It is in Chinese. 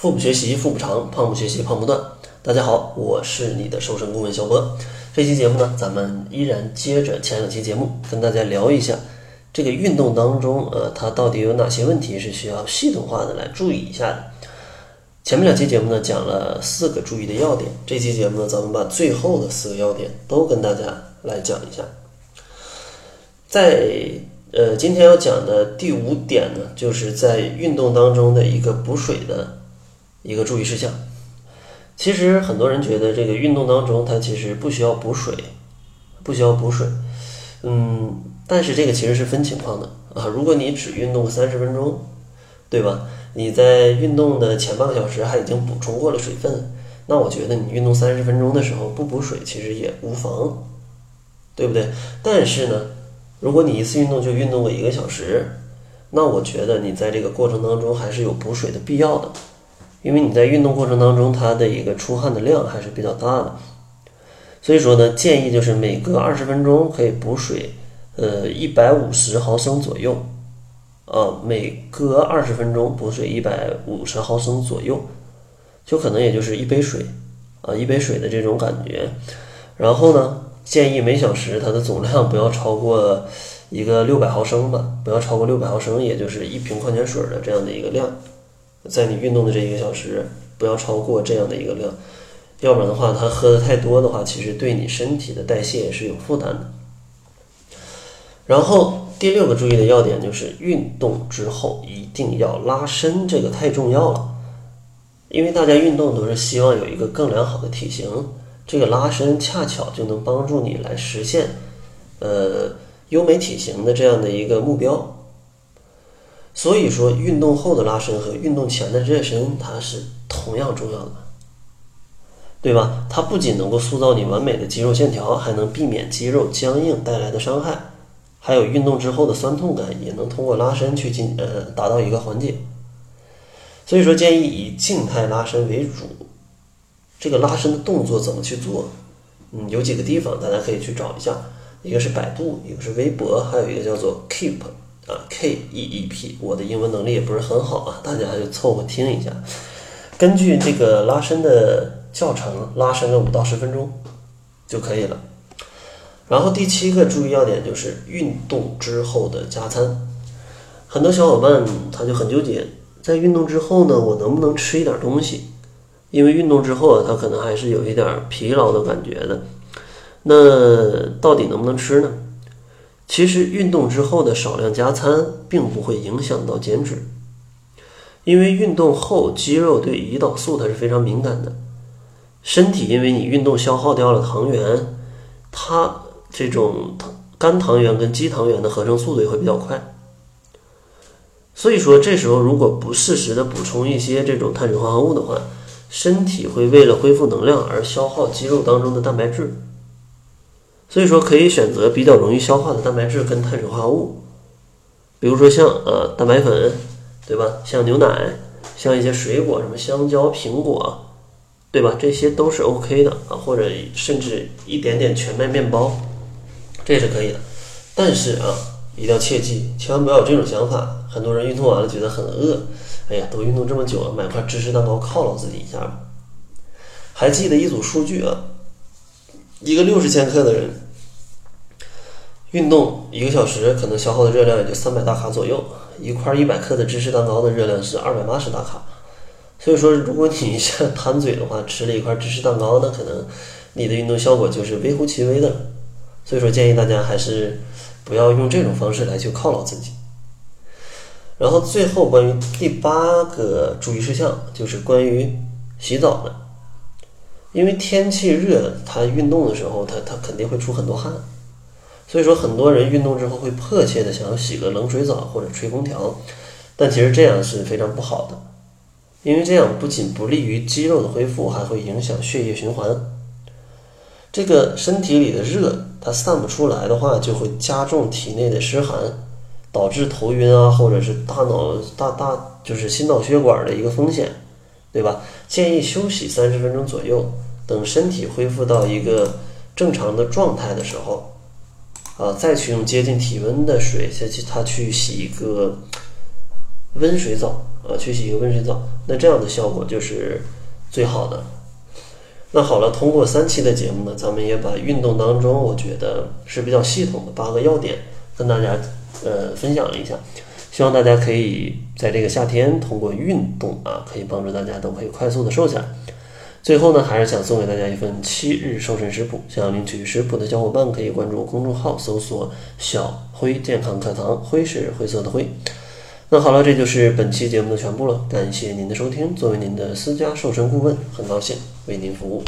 腹部学习腹部长，胖不学习胖不断。大家好，我是你的瘦身顾问小波。这期节目呢，咱们依然接着前两期节目，跟大家聊一下这个运动当中，呃，它到底有哪些问题是需要系统化的来注意一下的。前面两期节目呢，讲了四个注意的要点，这期节目呢，咱们把最后的四个要点都跟大家来讲一下。在呃，今天要讲的第五点呢，就是在运动当中的一个补水的。一个注意事项，其实很多人觉得这个运动当中，它其实不需要补水，不需要补水，嗯，但是这个其实是分情况的啊。如果你只运动三十分钟，对吧？你在运动的前半个小时还已经补充过了水分，那我觉得你运动三十分钟的时候不补水其实也无妨，对不对？但是呢，如果你一次运动就运动个一个小时，那我觉得你在这个过程当中还是有补水的必要的。因为你在运动过程当中，它的一个出汗的量还是比较大的，所以说呢，建议就是每隔二十分钟可以补水，呃，一百五十毫升左右，啊，每隔二十分钟补水一百五十毫升左右，就可能也就是一杯水，啊，一杯水的这种感觉。然后呢，建议每小时它的总量不要超过一个六百毫升吧，不要超过六百毫升，也就是一瓶矿泉水的这样的一个量。在你运动的这一个小时，不要超过这样的一个量，要不然的话，它喝的太多的话，其实对你身体的代谢也是有负担的。然后第六个注意的要点就是，运动之后一定要拉伸，这个太重要了。因为大家运动都是希望有一个更良好的体型，这个拉伸恰巧就能帮助你来实现，呃，优美体型的这样的一个目标。所以说，运动后的拉伸和运动前的热身，它是同样重要的，对吧？它不仅能够塑造你完美的肌肉线条，还能避免肌肉僵硬带来的伤害，还有运动之后的酸痛感，也能通过拉伸去进呃达到一个缓解。所以说，建议以静态拉伸为主。这个拉伸的动作怎么去做？嗯，有几个地方大家可以去找一下，一个是百度，一个是微博，还有一个叫做 Keep。啊，K E E P，我的英文能力也不是很好啊，大家就凑合听一下。根据这个拉伸的教程，拉伸个五到十分钟就可以了。然后第七个注意要点就是运动之后的加餐。很多小伙伴他就很纠结，在运动之后呢，我能不能吃一点东西？因为运动之后啊，他可能还是有一点疲劳的感觉的。那到底能不能吃呢？其实运动之后的少量加餐并不会影响到减脂，因为运动后肌肉对胰岛素它是非常敏感的，身体因为你运动消耗掉了糖原，它这种肝糖原跟肌糖原的合成速度也会比较快，所以说这时候如果不适时的补充一些这种碳水化合物的话，身体会为了恢复能量而消耗肌肉当中的蛋白质。所以说，可以选择比较容易消化的蛋白质跟碳水化合物，比如说像呃蛋白粉，对吧？像牛奶，像一些水果，什么香蕉、苹果，对吧？这些都是 OK 的啊，或者甚至一点点全麦面包，这也是可以的。但是啊，一定要切记，千万不要有这种想法。很多人运动完了觉得很饿，哎呀，都运动这么久了，买块芝士蛋糕犒劳自己一下吧。还记得一组数据啊？一个六十千克的人，运动一个小时可能消耗的热量也就三百大卡左右。一块一百克的芝士蛋糕的热量是二百八十大卡。所以说，如果你像贪嘴的话，吃了一块芝士蛋糕，那可能你的运动效果就是微乎其微的。所以说，建议大家还是不要用这种方式来去犒劳自己。然后最后关于第八个注意事项，就是关于洗澡的。因为天气热，他运动的时候，他他肯定会出很多汗，所以说很多人运动之后会迫切的想要洗个冷水澡或者吹空调，但其实这样是非常不好的，因为这样不仅不利于肌肉的恢复，还会影响血液循环。这个身体里的热它散不出来的话，就会加重体内的湿寒，导致头晕啊，或者是大脑大大就是心脑血管的一个风险。对吧？建议休息三十分钟左右，等身体恢复到一个正常的状态的时候，啊，再去用接近体温的水，再去他去洗一个温水澡啊，去洗一个温水澡，那这样的效果就是最好的。那好了，通过三期的节目呢，咱们也把运动当中我觉得是比较系统的八个要点跟大家呃分享了一下，希望大家可以在这个夏天通过运动啊，可以帮助大家都可以快速的瘦下来。最后呢，还是想送给大家一份七日瘦身食谱，想要领取食谱的小伙伴可以关注公众号，搜索“小辉健康课堂”，辉是灰色的灰。那好了，这就是本期节目的全部了。感谢您的收听。作为您的私家瘦身顾问，很高兴为您服务。